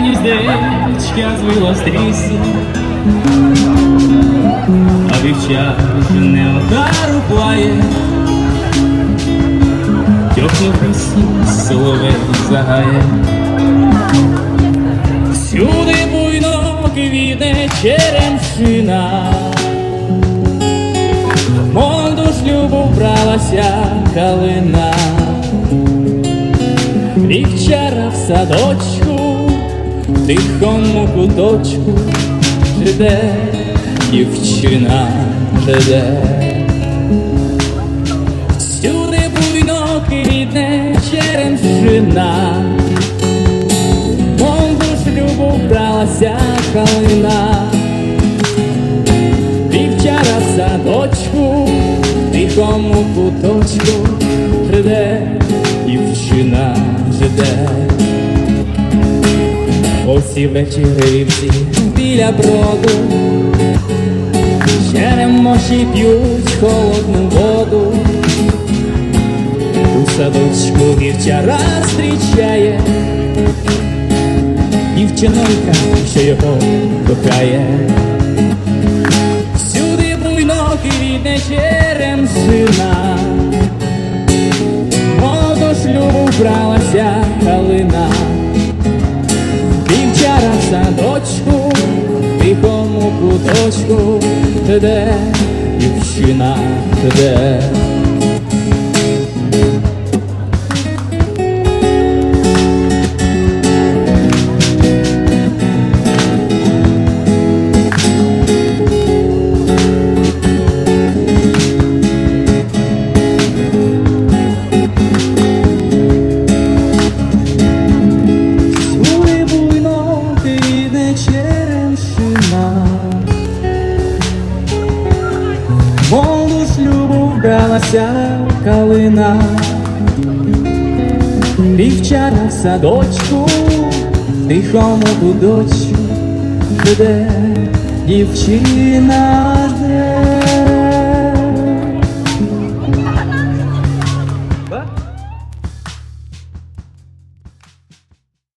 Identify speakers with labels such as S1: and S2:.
S1: гніздечка стрісу, а вівчар не удару плає, Тьохнув росі, соловей загає. Всюди буйно квітне черемшина, Молоду шлюбу вбралася калина, Вівчара в садочку, тихому куточку жде дівчина жде. Всюди буйно квітне черемшина, Мов до шлюбу вбралася калина, Вівчара в садочку, тихому куточку жде, дівчина жде. Осі вечерівці біля броду, Черемоші п'ють холодну воду, у садочку вівчара зустрічає, дівчинонька, що його кохає. Всюди буйно квітне черемшина, мов до шлюбу вбралася калина. Садочку, в тихому куточку, де дівчина де. Шлюбу вбралася калина, Вівчара в садочку, тихому будочку, де дівчина